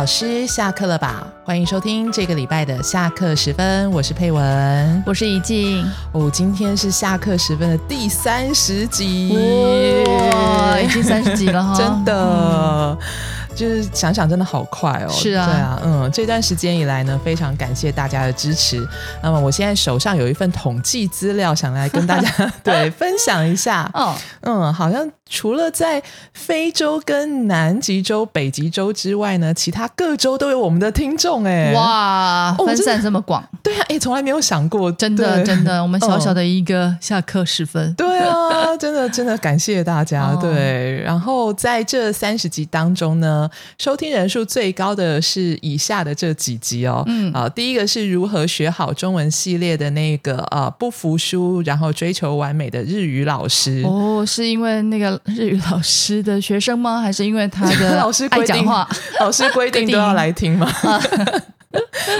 老师下课了吧？欢迎收听这个礼拜的下课时分，我是佩文，我是怡静。哦，今天是下课时分的第三十集，哇，已经 三十集了哈，真的。就是想想真的好快哦，是啊，对啊，嗯，这段时间以来呢，非常感谢大家的支持。那么我现在手上有一份统计资料，想来跟大家 对分享一下。哦，嗯，好像除了在非洲跟南极洲、北极洲之外呢，其他各州都有我们的听众。哎，哇，分散这么广，对啊，哎，从来没有想过，真的，真的，我们小小的一个下课时分，对啊，真的，真的感谢大家。对，然后在这三十集当中呢。收听人数最高的是以下的这几集哦，嗯。啊，第一个是如何学好中文系列的那个呃不服输，然后追求完美的日语老师。哦，是因为那个日语老师的学生吗？还是因为他的 老师爱讲话，老师规定 都要来听吗？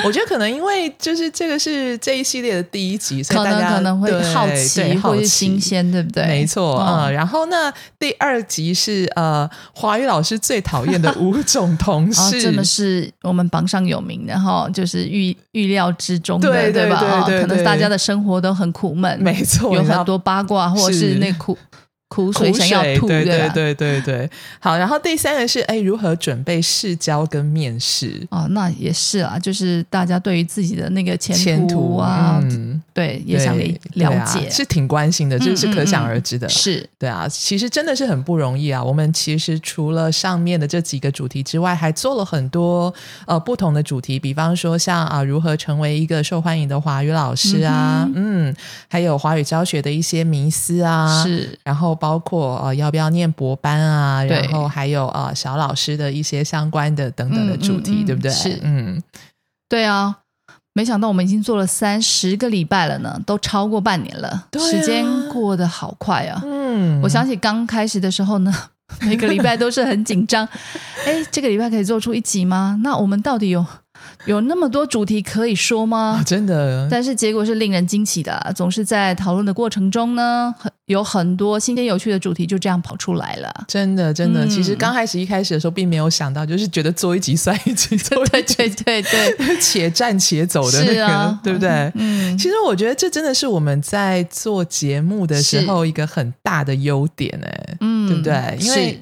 我觉得可能因为就是这个是这一系列的第一集，所以大家可能会好奇或者新鲜，对不对？没错，嗯。然后呢，第二集是呃华语老师最讨厌的五种同事，真的是我们榜上有名，然后就是预预料之中的，对吧？可能大家的生活都很苦闷，没错，有很多八卦或者是那苦。苦水想要吐，对对对对对。好，然后第三个是哎，如何准备试教跟面试？哦，那也是啊，就是大家对于自己的那个前途啊，对，也想了解，是挺关心的，这是可想而知的。是对啊，其实真的是很不容易啊。我们其实除了上面的这几个主题之外，还做了很多呃不同的主题，比方说像啊，如何成为一个受欢迎的华语老师啊，嗯，还有华语教学的一些迷思啊，是，然后。包括呃要不要念博班啊，然后还有呃小老师的一些相关的等等的主题，对不对？是，嗯，对啊，没想到我们已经做了三十个礼拜了呢，都超过半年了，时间过得好快啊！嗯，我想起刚开始的时候呢，每个礼拜都是很紧张，哎，这个礼拜可以做出一集吗？那我们到底有？有那么多主题可以说吗？真的，但是结果是令人惊奇的。总是在讨论的过程中呢，很有很多新鲜有趣的主题就这样跑出来了。真的，真的，其实刚开始一开始的时候，并没有想到，就是觉得做一集算一集，对对对对，且战且走的那个，对不对？嗯，其实我觉得这真的是我们在做节目的时候一个很大的优点，哎，嗯，对不对？因为。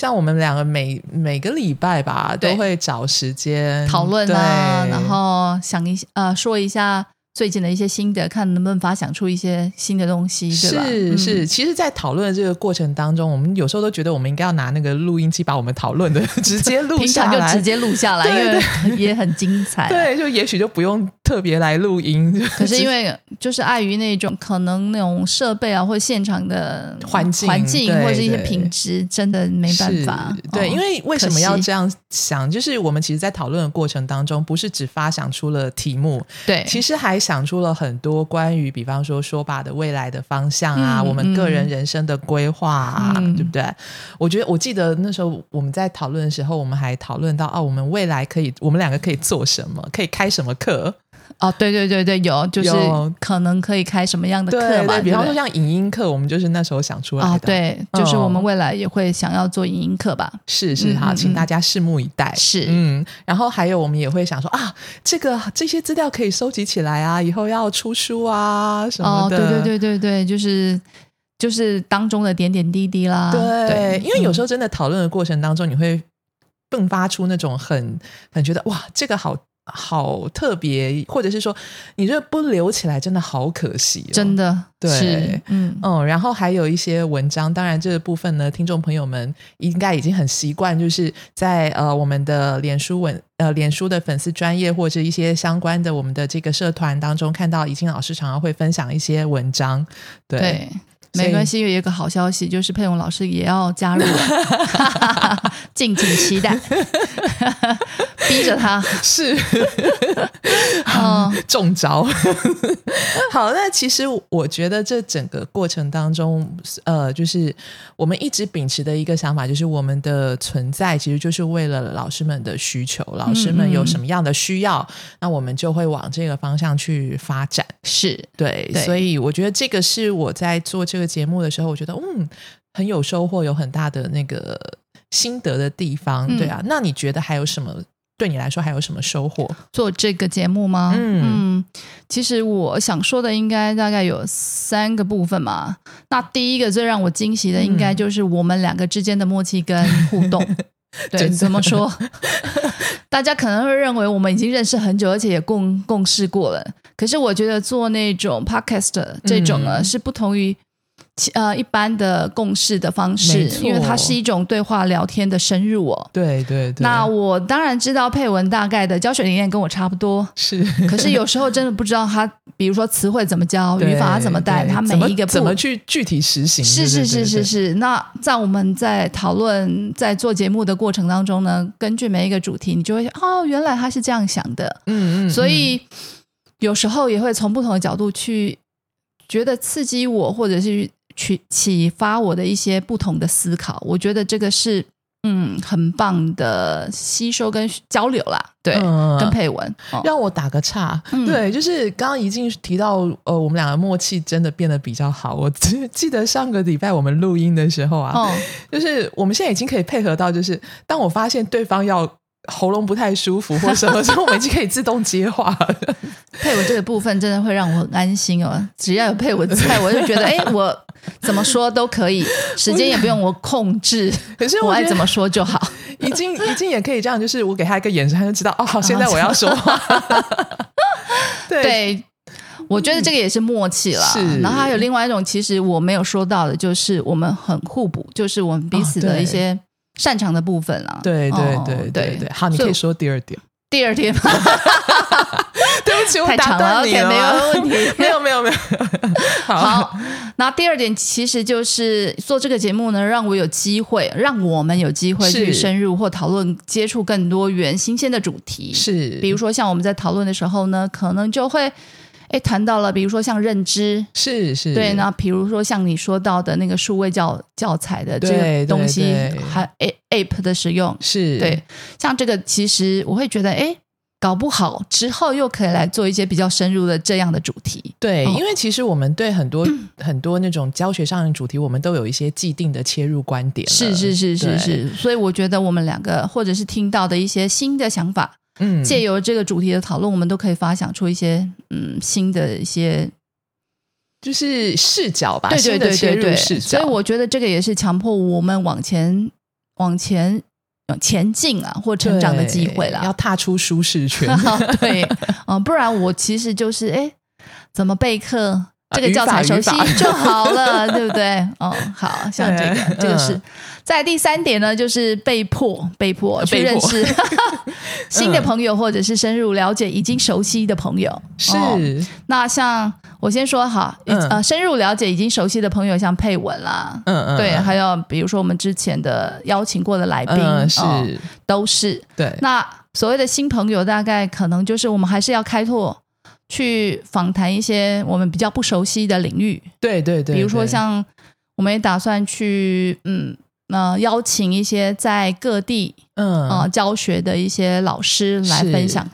像我们两个每每个礼拜吧，都会找时间讨论啊，然后想一呃说一下。最近的一些心得，看能不能发想出一些新的东西，对吧？是是，其实，在讨论的这个过程当中，我们有时候都觉得，我们应该要拿那个录音机把我们讨论的 直接录下来，就直接录下来，因为也很精彩。对，就也许就不用特别来录音。可是因为就是碍于那种可能那种设备啊，或者现场的环境、环境或者是一些品质，真的没办法。对，因为为什么要这样想？就是我们其实，在讨论的过程当中，不是只发想出了题目，对，其实还。想出了很多关于，比方说说吧的未来的方向啊，我们个人人生的规划啊，对不对？我觉得我记得那时候我们在讨论的时候，我们还讨论到啊，我们未来可以，我们两个可以做什么，可以开什么课。哦，对对对对，有就是可能可以开什么样的课嘛？比方说像影音课，我们就是那时候想出来的。对，就是我们未来也会想要做影音课吧？是是好，请大家拭目以待。是嗯，然后还有我们也会想说啊，这个这些资料可以收集起来啊，以后要出书啊什么的。对对对对对，就是就是当中的点点滴滴啦。对，因为有时候真的讨论的过程当中，你会迸发出那种很很觉得哇，这个好。好特别，或者是说，你这不留起来真的好可惜，真的对，嗯嗯。然后还有一些文章，当然这个部分呢，听众朋友们应该已经很习惯，就是在呃我们的脸书文呃脸书的粉丝专业或者一些相关的我们的这个社团当中，看到怡静老师常常会分享一些文章，对。没关系，有一个好消息，就是佩勇老师也要加入了，敬请期待。逼着他 是，嗯，中招。好，那其实我觉得这整个过程当中，呃，就是我们一直秉持的一个想法，就是我们的存在其实就是为了老师们的需求，老师们有什么样的需要，那我们就会往这个方向去发展。是对，所以我觉得这个是我在做这个节目的时候，我觉得嗯很有收获，有很大的那个心得的地方。对啊，那你觉得还有什么？对你来说还有什么收获？做这个节目吗？嗯，其实我想说的应该大概有三个部分嘛。那第一个最让我惊喜的，应该就是我们两个之间的默契跟互动。对，怎么说？大家可能会认为我们已经认识很久，而且也共共事过了。可是我觉得做那种 podcast 这种呢，是不同于。呃，一般的共事的方式，因为它是一种对话聊天的深入哦。对对对。那我当然知道配文大概的教学理念跟我差不多，是。可是有时候真的不知道他，比如说词汇怎么教，语法怎么带，他每一个怎么去具体实行。是是是是是。那在我们在讨论在做节目的过程当中呢，根据每一个主题，你就会哦，原来他是这样想的。嗯嗯。所以有时候也会从不同的角度去觉得刺激我，或者是。去启发我的一些不同的思考，我觉得这个是嗯很棒的吸收跟交流啦。对，跟佩文让我打个岔，对，就是刚刚已经提到呃，我们两个默契真的变得比较好。我只 记得上个礼拜我们录音的时候啊，就是我们现在已经可以配合到，就是当我发现对方要。喉咙不太舒服或什么时候，我们已经可以自动接话了。配文这个部分真的会让我很安心哦，只要有配文在，我就觉得 哎，我怎么说都可以，时间也不用我控制，可是我爱怎么说就好。已经已经也可以这样，就是我给他一个眼神，他就知道哦，好，现在我要说话。对，我觉得这个也是默契了。是，然后还有另外一种，其实我没有说到的，就是我们很互补，就是我们彼此的一些。擅长的部分了，对对对对对，好，你可以说第二点。第二点，对不起，我打断你了，没有问题，没有没有没有。好，那第二点其实就是做这个节目呢，让我有机会，让我们有机会去深入或讨论、接触更多元、新鲜的主题。是，比如说像我们在讨论的时候呢，可能就会。哎，谈到了，比如说像认知，是是，对，那比如说像你说到的那个数位教教材的这个东西，还 A App 的使用，是。对，像这个其实我会觉得，哎，搞不好之后又可以来做一些比较深入的这样的主题，对，因为其实我们对很多 很多那种教学上的主题，我们都有一些既定的切入观点，是是是是是，所以我觉得我们两个或者是听到的一些新的想法。嗯，借由这个主题的讨论，我们都可以发想出一些嗯新的一些就是视角吧，对对对对对，所以我觉得这个也是强迫我们往前往前前进啊，或成长的机会了，要踏出舒适圈。对，嗯，不然我其实就是哎，怎么备课这个教材熟悉就好了，对不对？哦，好像这个这个是。在第三点呢，就是被迫被迫去认识 新的朋友，或者是深入了解已经熟悉的朋友。是那像我先说哈，呃，深入了解已经熟悉的朋友，像佩文啦，嗯嗯，对，还有比如说我们之前的邀请过的来宾，是都是对。那所谓的新朋友，大概可能就是我们还是要开拓去访谈一些我们比较不熟悉的领域。对对对，比如说像我们也打算去，嗯。那邀请一些在各地嗯。啊教学的一些老师来分享，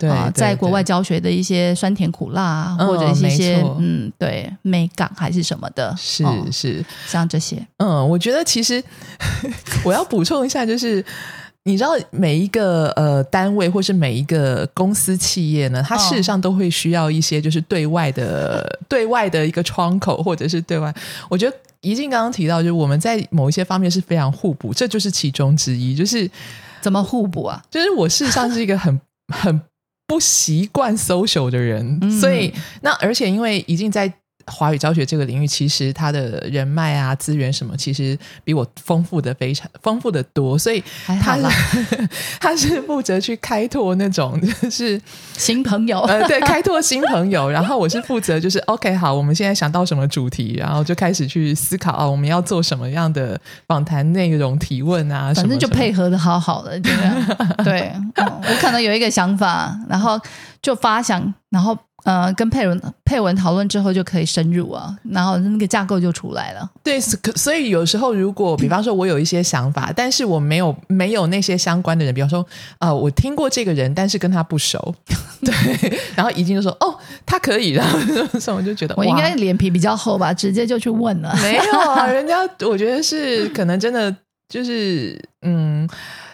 对，在国外教学的一些酸甜苦辣或者一些嗯对美感还是什么的，是是。像这些。嗯，我觉得其实 我要补充一下，就是你知道每一个呃单位或是每一个公司企业呢，它事实上都会需要一些就是对外的对外的一个窗口或者是对外，我觉得。怡静刚刚提到，就是我们在某一些方面是非常互补，这就是其中之一。就是怎么互补啊？就是我事实上是一个很很不习惯 social 的人，所以那而且因为已经在。华语教学这个领域，其实他的人脉啊、资源什么，其实比我丰富的非常丰富的多，所以他他 是负责去开拓那种 就是新朋友，呃，对，开拓新朋友。然后我是负责就是 OK，好，我们现在想到什么主题，然后就开始去思考啊，我们要做什么样的访谈内容、提问啊，反正就配合的好好的，对，我可能有一个想法，然后就发想，然后。呃，跟佩文佩文讨论之后就可以深入啊，然后那个架构就出来了。对，所以有时候如果比方说我有一些想法，但是我没有没有那些相关的人，比方说啊，我听过这个人，但是跟他不熟，对，然后已经就说哦，他可以，然 后所以我就觉得我应该脸皮比较厚吧，直接就去问了。没有啊，人家我觉得是可能真的就是嗯。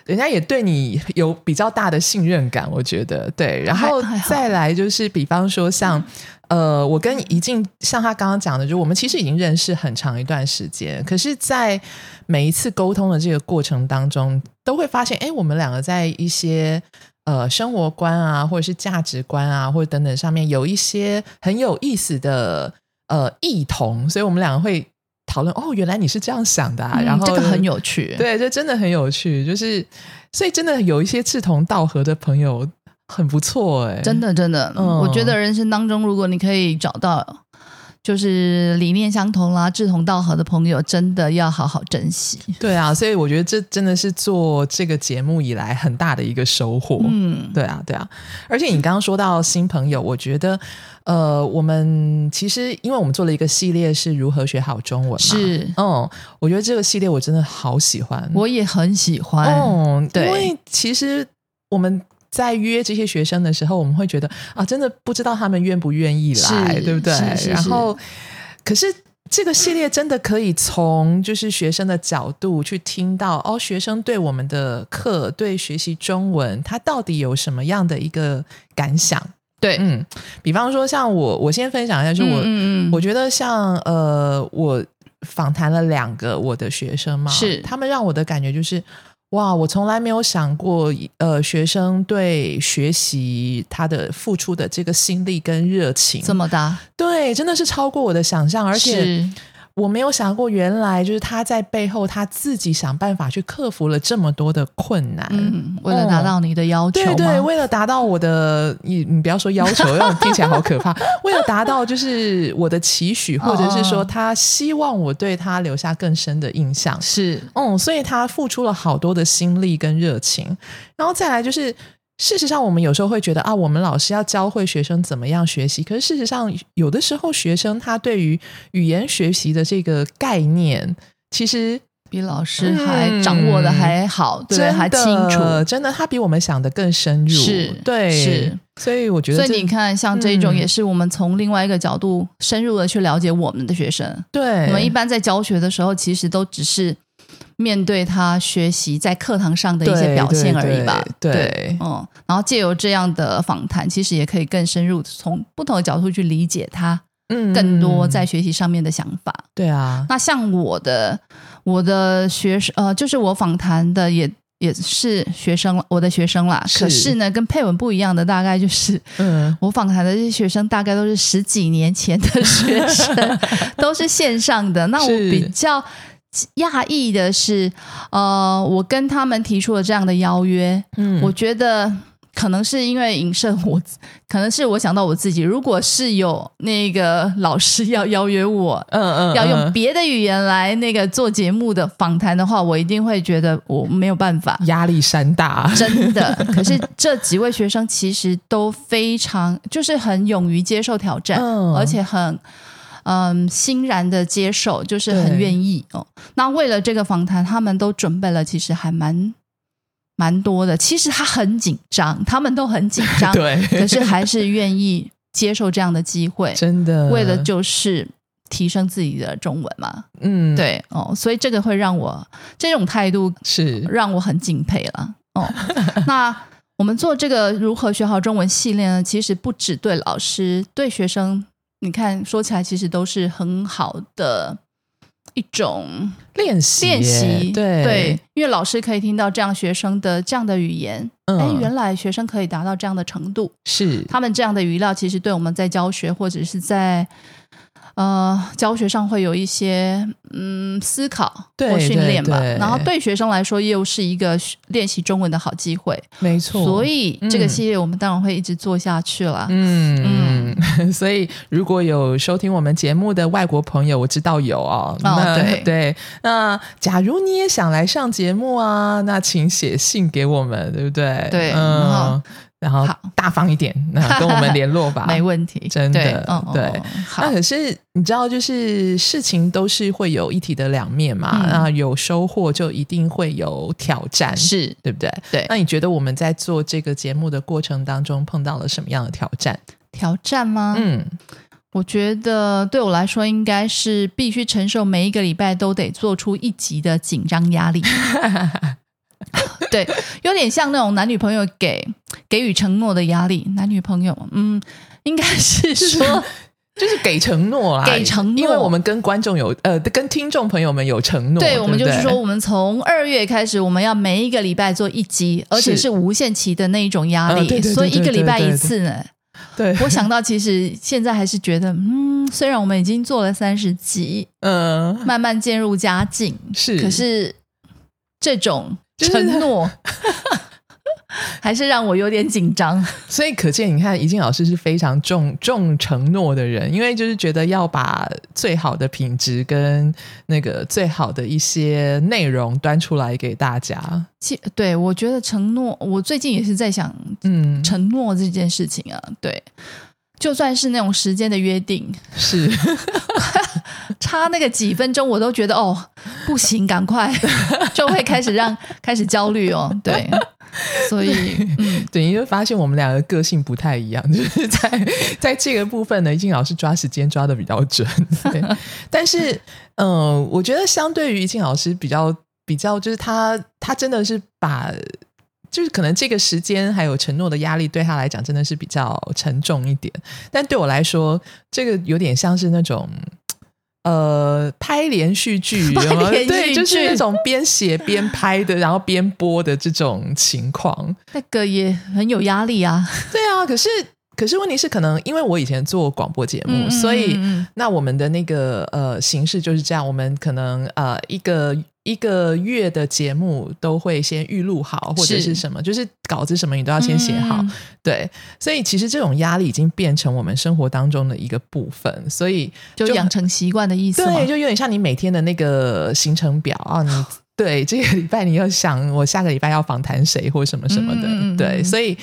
人家也对你有比较大的信任感，我觉得对。然后再来就是，比方说像呃，我跟怡静，像他刚刚讲的，就我们其实已经认识很长一段时间，可是，在每一次沟通的这个过程当中，都会发现，哎，我们两个在一些呃生活观啊，或者是价值观啊，或者等等上面有一些很有意思的呃异同，所以我们两个会。讨论哦，原来你是这样想的啊，然后这个很有趣，对，这真的很有趣，就是所以真的有一些志同道合的朋友很不错哎，真的真的，我觉得人生当中如果你可以找到。就是理念相同啦，志同道合的朋友，真的要好好珍惜。对啊，所以我觉得这真的是做这个节目以来很大的一个收获。嗯，对啊，对啊。而且你刚刚说到新朋友，我觉得，呃，我们其实因为我们做了一个系列是如何学好中文嘛，是，嗯，我觉得这个系列我真的好喜欢，我也很喜欢。嗯，对，因为其实我们。在约这些学生的时候，我们会觉得啊，真的不知道他们愿不愿意来，对不对？然后，可是这个系列真的可以从就是学生的角度去听到哦，学生对我们的课、对学习中文，他到底有什么样的一个感想？对，嗯，比方说像我，我先分享一下，就我，嗯嗯我觉得像呃，我访谈了两个我的学生嘛，是他们让我的感觉就是。哇，我从来没有想过，呃，学生对学习他的付出的这个心力跟热情这么大，对，真的是超过我的想象，而且。我没有想过，原来就是他在背后他自己想办法去克服了这么多的困难，为了达到你的要求。对对，为了达到我的，你你不要说要求，听起来好可怕。为了达到就是我的期许，或者是说他希望我对他留下更深的印象，是嗯，所以他付出了好多的心力跟热情，然后再来就是。事实上，我们有时候会觉得啊，我们老师要教会学生怎么样学习。可是事实上，有的时候学生他对于语言学习的这个概念，其实比老师还掌握的还好，对，还清楚。真的，他比我们想的更深入。是，对，是。所以我觉得，所以你看，像这种也是我们从另外一个角度深入的去了解我们的学生。对，我们一般在教学的时候，其实都只是。面对他学习在课堂上的一些表现而已吧，对，嗯，然后借由这样的访谈，其实也可以更深入从不同的角度去理解他，嗯，更多在学习上面的想法。对啊，那像我的我的学生，呃，就是我访谈的也也是学生，我的学生啦。可是呢，跟配文不一样的，大概就是，嗯，我访谈的这些学生大概都是十几年前的学生，都是线上的。那我比较。讶异的是，呃，我跟他们提出了这样的邀约，嗯，我觉得可能是因为影射我，可能是我想到我自己，如果是有那个老师要邀约我，嗯嗯，要用别的语言来那个做节目的访谈的话，我一定会觉得我没有办法，压力山大，真的。可是这几位学生其实都非常，就是很勇于接受挑战，而且很。嗯，欣然的接受，就是很愿意哦。那为了这个访谈，他们都准备了，其实还蛮蛮多的。其实他很紧张，他们都很紧张，对，可是还是愿意接受这样的机会。真的，为了就是提升自己的中文嘛。嗯，对哦，所以这个会让我这种态度是让我很敬佩了。哦，那我们做这个如何学好中文系列呢？其实不只对老师，对学生。你看，说起来其实都是很好的一种练习练习，对对，因为老师可以听到这样学生的这样的语言，哎，原来学生可以达到这样的程度，是他们这样的语料，其实对我们在教学或者是在。呃，教学上会有一些嗯思考或训练吧，然后对学生来说又是一个练习中文的好机会，没错。所以这个系列我们当然会一直做下去了。嗯嗯，所以如果有收听我们节目的外国朋友，我知道有哦。哦，对 对。那假如你也想来上节目啊，那请写信给我们，对不对？对，嗯。然后大方一点，那跟我们联络吧，没问题，真的，对。那可是你知道，就是事情都是会有一体的两面嘛。那有收获，就一定会有挑战，是对不对？对。那你觉得我们在做这个节目的过程当中，碰到了什么样的挑战？挑战吗？嗯，我觉得对我来说，应该是必须承受每一个礼拜都得做出一集的紧张压力。对，有点像那种男女朋友给给予承诺的压力。男女朋友，嗯，应该是说。就是给承诺啊，给承诺，因为我们跟观众有呃，跟听众朋友们有承诺。对，我们就是说，我们从二月开始，我们要每一个礼拜做一集，而且是无限期的那一种压力，所以一个礼拜一次呢。对，我想到其实现在还是觉得，嗯，虽然我们已经做了三十集，嗯，慢慢渐入佳境，是，可是这种承诺。还是让我有点紧张，所以可见，你看，怡静老师是非常重重承诺的人，因为就是觉得要把最好的品质跟那个最好的一些内容端出来给大家。其对我觉得承诺，我最近也是在想，嗯，承诺这件事情啊，对，就算是那种时间的约定，是 差那个几分钟，我都觉得哦，不行，赶快 就会开始让 开始焦虑哦，对。所以，等于就发现我们两个个性不太一样，就是在在这个部分呢，静老师抓时间抓的比较准。但是，嗯，我觉得相对于静老师比较比较，就是他他真的是把，就是可能这个时间还有承诺的压力对他来讲真的是比较沉重一点。但对我来说，这个有点像是那种。呃，拍连续剧，对，就是那种边写边拍的，然后边播的这种情况，那个也很有压力啊。对啊，可是可是问题是，可能因为我以前做广播节目，所以那我们的那个呃形式就是这样，我们可能呃一个。一个月的节目都会先预录好，或者是什么，就是稿子什么你都要先写好。对，所以其实这种压力已经变成我们生活当中的一个部分，所以就养成习惯的意思。对，就有点像你每天的那个行程表啊，你 对这个礼拜你要想我下个礼拜要访谈谁或什么什么的。对，所以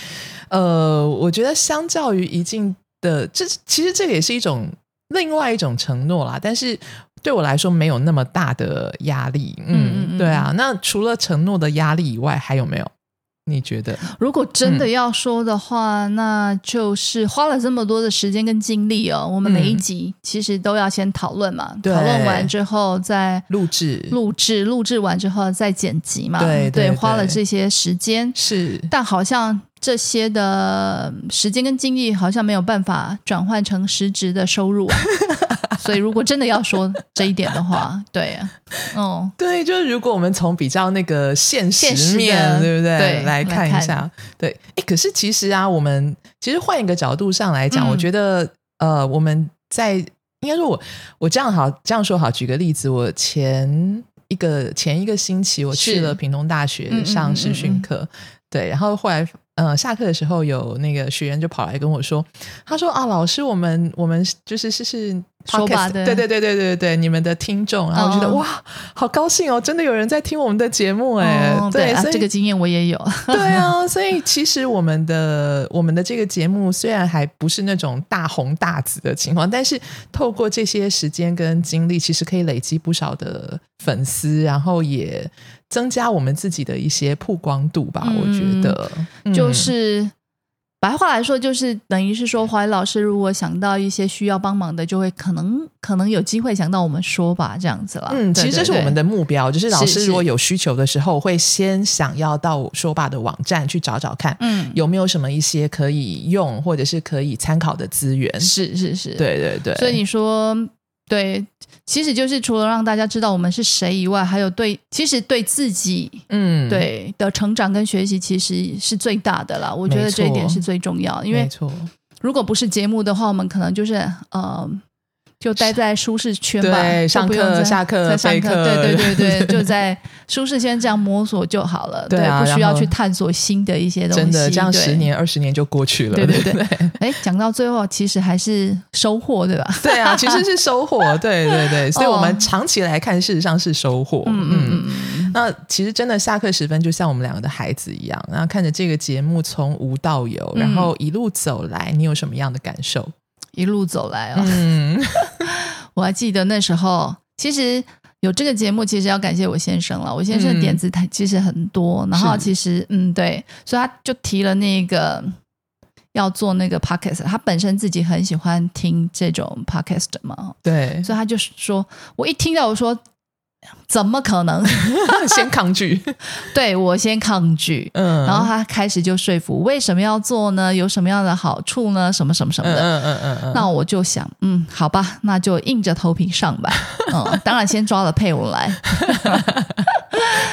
呃，我觉得相较于一静的，这其实这个也是一种另外一种承诺啦，但是。对我来说没有那么大的压力，嗯，对啊。那除了承诺的压力以外，还有没有？你觉得？如果真的要说的话，那就是花了这么多的时间跟精力哦。我们每一集其实都要先讨论嘛，讨论完之后再录制，录制，录制完之后再剪辑嘛，对对，花了这些时间是，但好像。这些的时间跟精力好像没有办法转换成实质的收入，所以如果真的要说这一点的话，对，哦，对，就是如果我们从比较那个现实面，对不对？来看一下，对，哎，可是其实啊，我们其实换一个角度上来讲，我觉得，呃，我们在应该说，我我这样好这样说好，举个例子，我前一个前一个星期我去了屏东大学上实训课，对，然后后来。呃，下课的时候有那个学员就跑来跟我说，他说啊，老师，我们我们就是是是。说吧，对对对对对对对，你们的听众，然后我觉得哇，好高兴哦，真的有人在听我们的节目哎，对，这个经验我也有，对啊，所以其实我们的我们的这个节目虽然还不是那种大红大紫的情况，但是透过这些时间跟精力，其实可以累积不少的粉丝，然后也增加我们自己的一些曝光度吧，我觉得就是。白话来说，就是等于是说，华为老师如果想到一些需要帮忙的，就会可能可能有机会想到我们说吧，这样子了。嗯，其实这是我们的目标，就是老师如果有需求的时候，会先想要到说吧的网站去找找看，嗯，有没有什么一些可以用或者是可以参考的资源。是是是，对对对。所以你说。对，其实就是除了让大家知道我们是谁以外，还有对，其实对自己，嗯，对的成长跟学习，其实是最大的啦。我觉得这一点是最重要，因为如果不是节目的话，我们可能就是呃。就待在舒适圈吧，上课、下课、上课，对对对对，就 在舒适圈这样摸索就好了，对，不需要去探索新的一些东西。真的，这样十年、二十年就过去了，对对对。哎，讲到最后，其实还是收获，对吧？对啊，其实是收获，对对对。所以我们长期来看，事实上是收获。嗯嗯嗯。那其实真的下课时分，就像我们两个的孩子一样，然后看着这个节目从无到有，然后一路走来，你有什么样的感受？一路走来啊，嗯，我还记得那时候，其实有这个节目，其实要感谢我先生了。我先生的点子他其实很多，然后其实嗯，对，所以他就提了那个要做那个 podcast，他本身自己很喜欢听这种 podcast 嘛，对，所以他就说，我一听到我说。怎么可能？先抗拒，对我先抗拒，嗯，然后他开始就说服为什么要做呢？有什么样的好处呢？什么什么什么的，嗯嗯嗯嗯。那我就想，嗯，好吧，那就硬着头皮上吧。嗯，当然先抓了配文来，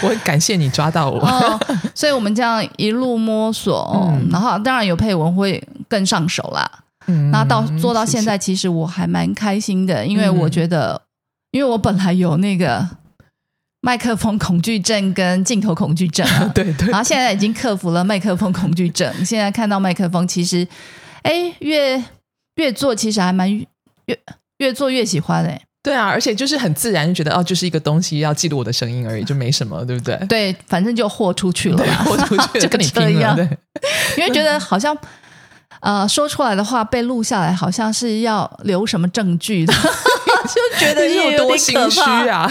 我很感谢你抓到我。所以我们这样一路摸索，嗯然后当然有配文会更上手啦。嗯，那到做到现在，其实我还蛮开心的，因为我觉得，因为我本来有那个。麦克风恐惧症跟镜头恐惧症，对对，然后现在已经克服了麦克风恐惧症。现在看到麦克风，其实，哎，越越做其实还蛮越越做越喜欢哎。对啊，而且就是很自然，就觉得哦，就是一个东西要记录我的声音而已，就没什么，对不对？对，反正就豁出去了，豁出去 就跟你拼了，对。因为觉得好像呃说出来的话被录下来，好像是要留什么证据的。就觉得你有多心虚啊！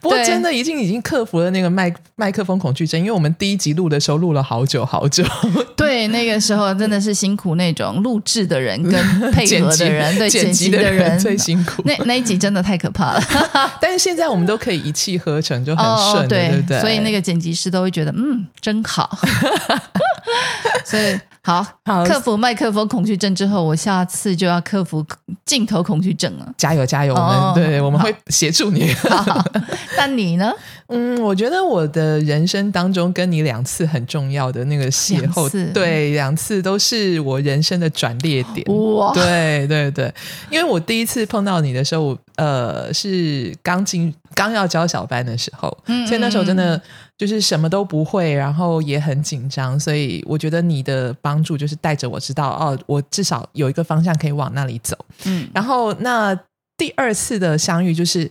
不过真的已经已经克服了那个麦麦克风恐惧症，因为我们第一集录的时候录了好久好久。对，那个时候真的是辛苦那种录制的人跟配合的人，对剪辑的人最辛苦。那那一集真的太可怕了。但是现在我们都可以一气呵成，就很顺，对不对？所以那个剪辑师都会觉得嗯，真好。所以。好，克服麦克风恐惧症之后，我下次就要克服镜头恐惧症了。加油，加油！我们对，我们会协助你。那 你呢？嗯，我觉得我的人生当中跟你两次很重要的那个邂逅，对，两次都是我人生的转捩点。哇，对对对，因为我第一次碰到你的时候，我呃，是刚进刚要教小班的时候，所以那时候真的。就是什么都不会，然后也很紧张，所以我觉得你的帮助就是带着我知道哦，我至少有一个方向可以往那里走。嗯，然后那第二次的相遇就是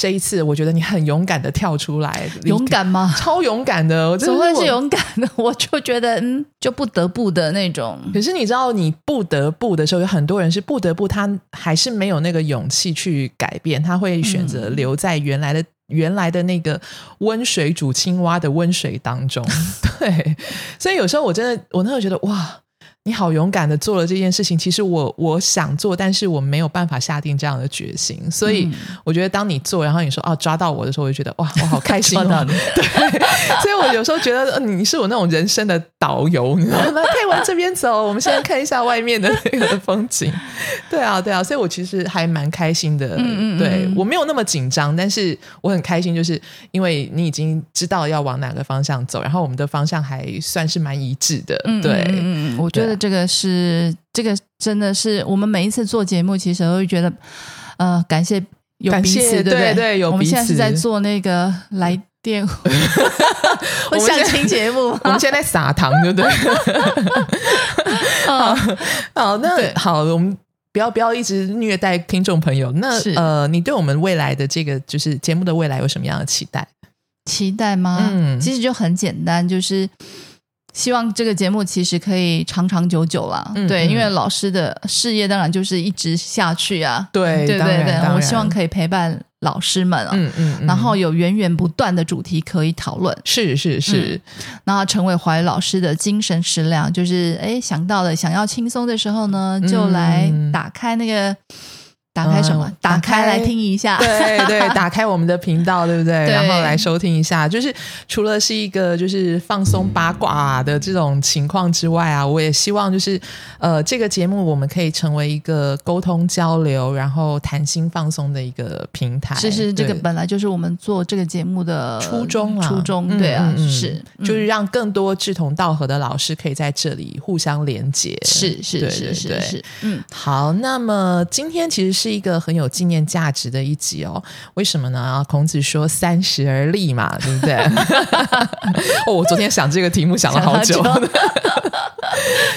这一次，我觉得你很勇敢的跳出来，勇敢吗？超勇敢的，怎么会是勇敢的？我就觉得嗯，就不得不的那种。可是你知道，你不得不的时候，有很多人是不得不，他还是没有那个勇气去改变，他会选择留在原来的。原来的那个温水煮青蛙的温水当中，对，所以有时候我真的，我那时候觉得哇。你好勇敢的做了这件事情，其实我我想做，但是我没有办法下定这样的决心。所以我觉得当你做，然后你说哦抓到我的时候，我就觉得哇，我好 开心啊！对，所以我有时候觉得你是我那种人生的导游，你知道吗？可以往这边走，我们现在看一下外面的那个风景。对啊，对啊，所以我其实还蛮开心的。嗯嗯，对我没有那么紧张，但是我很开心，就是因为你已经知道要往哪个方向走，然后我们的方向还算是蛮一致的。对，嗯嗯，我觉得。这个是这个真的是我们每一次做节目，其实都会觉得，呃，感谢有彼此，对不对？有我们现在是在做那个来电 我相亲节目，我们现在撒糖，对不对？好，好，那好，我们不要不要一直虐待听众朋友。那呃，你对我们未来的这个就是节目的未来有什么样的期待？期待吗？嗯，其实就很简单，就是。希望这个节目其实可以长长久久啦。对，因为老师的事业当然就是一直下去啊。对对对对，我希望可以陪伴老师们啊，嗯嗯，然后有源源不断的主题可以讨论，是是是，然后成为怀老师的精神食粮，就是哎想到了想要轻松的时候呢，就来打开那个。打开什么？打开来听一下。对对，打开我们的频道，对不对？然后来收听一下。就是除了是一个就是放松八卦的这种情况之外啊，我也希望就是呃，这个节目我们可以成为一个沟通交流，然后谈心放松的一个平台。其实这个本来就是我们做这个节目的初衷啊，初衷对啊，是就是让更多志同道合的老师可以在这里互相连接。是是是是是，嗯，好。那么今天其实。是一个很有纪念价值的一集哦，为什么呢？孔子说“三十而立”嘛，对不对？哦，我昨天想这个题目想了好久。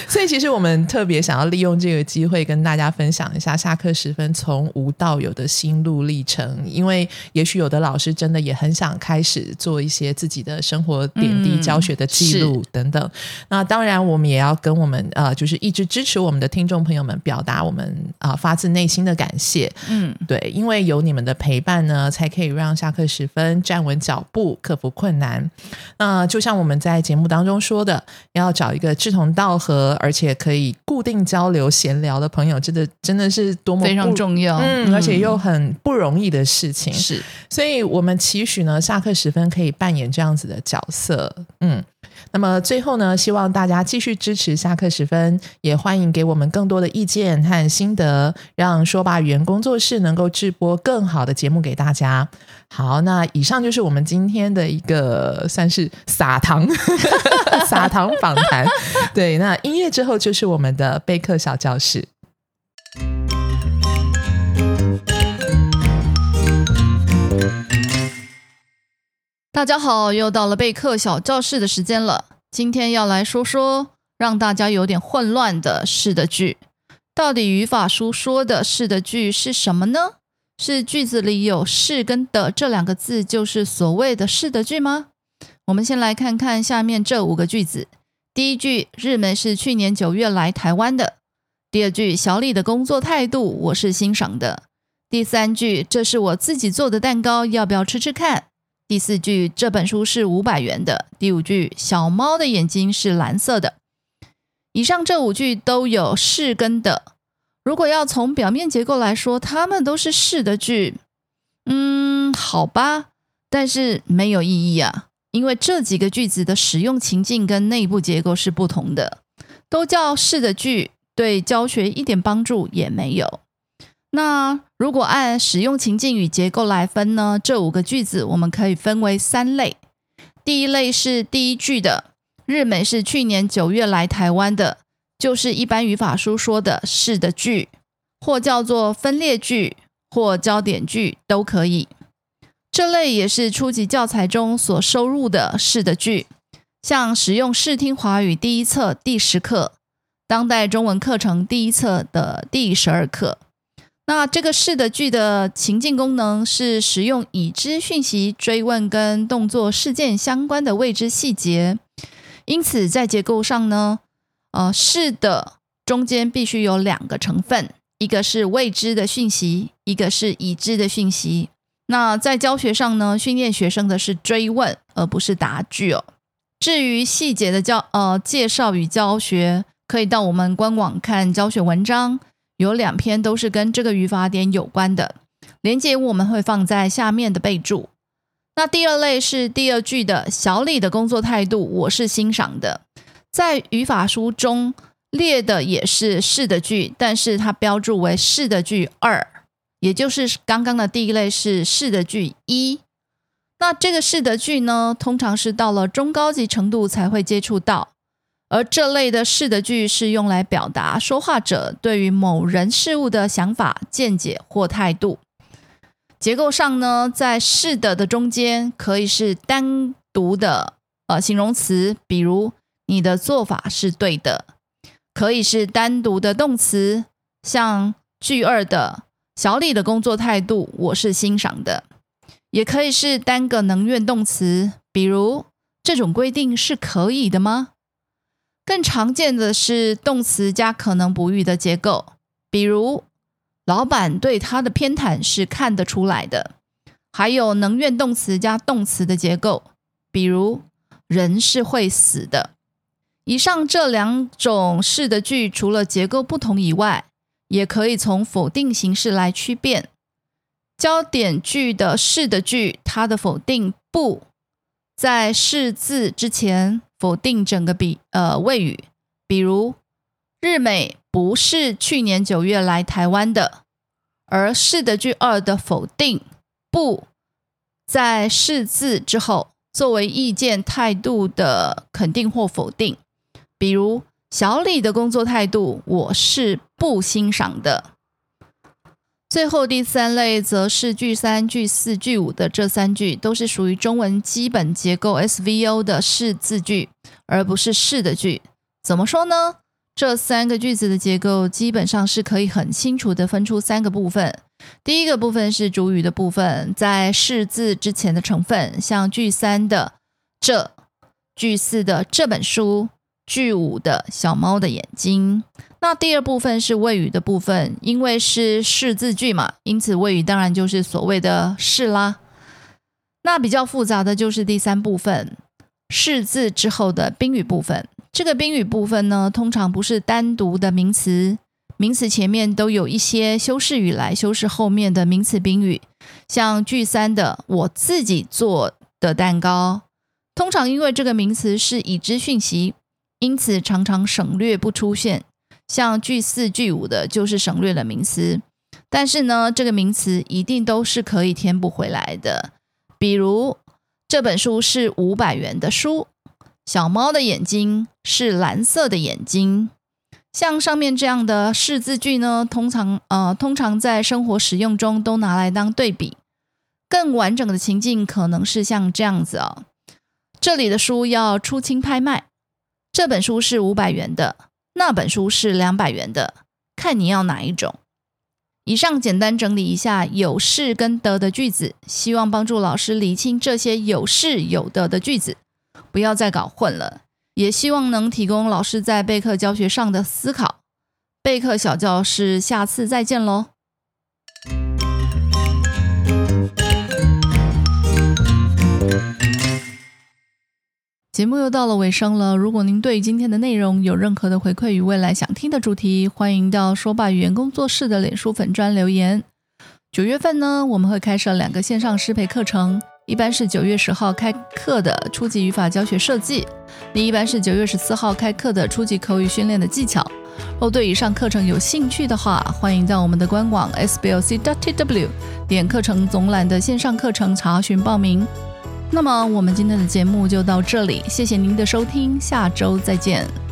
所以，其实我们特别想要利用这个机会跟大家分享一下下课时分从无到有的心路历程。因为也许有的老师真的也很想开始做一些自己的生活点滴教学的记录等等。那当然，我们也要跟我们呃，就是一直支持我们的听众朋友们表达我们啊发自内心的感感谢。嗯，对，因为有你们的陪伴呢，才可以让下课时分站稳脚步，克服困难。那就像我们在节目当中说的，要找一个志同道合，而且可以固定交流闲聊的朋友，真的真的是多么非常重要，嗯，而且又很不容易的事情。是，所以我们期许呢，下课时分可以扮演这样子的角色。嗯。那么最后呢，希望大家继续支持下课时分，也欢迎给我们更多的意见和心得，让说吧语言工作室能够制播更好的节目给大家。好，那以上就是我们今天的一个算是撒糖 撒糖访谈。对，那音乐之后就是我们的备课小教室。大家好，又到了备课小教室的时间了。今天要来说说让大家有点混乱的是的句。到底语法书说的是的句是什么呢？是句子里有是跟的这两个字就是所谓的是的句吗？我们先来看看下面这五个句子。第一句，日美是去年九月来台湾的。第二句，小李的工作态度我是欣赏的。第三句，这是我自己做的蛋糕，要不要吃吃看？第四句，这本书是五百元的。第五句，小猫的眼睛是蓝色的。以上这五句都有是跟的。如果要从表面结构来说，它们都是是的句。嗯，好吧，但是没有意义啊，因为这几个句子的使用情境跟内部结构是不同的，都叫是的句，对教学一点帮助也没有。那如果按使用情境与结构来分呢？这五个句子我们可以分为三类。第一类是第一句的，日美是去年九月来台湾的，就是一般语法书说的是的句，或叫做分裂句或焦点句都可以。这类也是初级教材中所收入的是的句，像使用视听华语第一册第十课，当代中文课程第一册的第十二课。那这个是的句的情境功能是使用已知讯息追问跟动作事件相关的未知细节，因此在结构上呢，呃，是的中间必须有两个成分，一个是未知的讯息，一个是已知的讯息。那在教学上呢，训练学生的是追问而不是答句哦。至于细节的教呃介绍与教学，可以到我们官网看教学文章。有两篇都是跟这个语法点有关的，连接我们会放在下面的备注。那第二类是第二句的小李的工作态度，我是欣赏的。在语法书中列的也是是的句，但是它标注为是的句二，也就是刚刚的第一类是是的句一。那这个是的句呢，通常是到了中高级程度才会接触到。而这类的是的句是用来表达说话者对于某人事物的想法、见解或态度。结构上呢，在是的的中间可以是单独的呃形容词，比如你的做法是对的；可以是单独的动词，像句二的小李的工作态度我是欣赏的；也可以是单个能源动词，比如这种规定是可以的吗？更常见的是动词加可能补语的结构，比如老板对他的偏袒是看得出来的；还有能怨动词加动词的结构，比如人是会死的。以上这两种式的句，除了结构不同以外，也可以从否定形式来区辨。焦点句的式的句，它的否定不在是字之前。否定整个比呃谓语，比如日美不是去年九月来台湾的，而是的句二的否定不在是字之后，作为意见态度的肯定或否定，比如小李的工作态度我是不欣赏的。最后第三类则是句三、句四、句五的这三句都是属于中文基本结构 SVO 的是字句，而不是是的句。怎么说呢？这三个句子的结构基本上是可以很清楚的分出三个部分。第一个部分是主语的部分，在是字之前的成分，像句三的这、句四的这本书、句五的小猫的眼睛。那第二部分是谓语的部分，因为是是字句嘛，因此谓语当然就是所谓的是啦。那比较复杂的就是第三部分，是字之后的宾语部分。这个宾语部分呢，通常不是单独的名词，名词前面都有一些修饰语来修饰后面的名词宾语。像句三的“我自己做的蛋糕”，通常因为这个名词是已知讯息，因此常常省略不出现。像句四、句五的，就是省略了名词，但是呢，这个名词一定都是可以填补回来的。比如这本书是五百元的书，小猫的眼睛是蓝色的眼睛。像上面这样的四字句呢，通常呃，通常在生活使用中都拿来当对比。更完整的情境可能是像这样子哦，这里的书要出清拍卖，这本书是五百元的。那本书是两百元的，看你要哪一种。以上简单整理一下有是跟得的句子，希望帮助老师理清这些有是有得的句子，不要再搞混了。也希望能提供老师在备课教学上的思考。备课小教室，下次再见喽。节目又到了尾声了。如果您对今天的内容有任何的回馈与未来想听的主题，欢迎到说吧语言工作室的脸书粉专留言。九月份呢，我们会开设两个线上师培课程，一般是九月十号开课的初级语法教学设计，另一般是九月十四号开课的初级口语训练的技巧。若对以上课程有兴趣的话，欢迎到我们的官网 sblc.tw 点课程总览的线上课程查询报名。那么，我们今天的节目就到这里，谢谢您的收听，下周再见。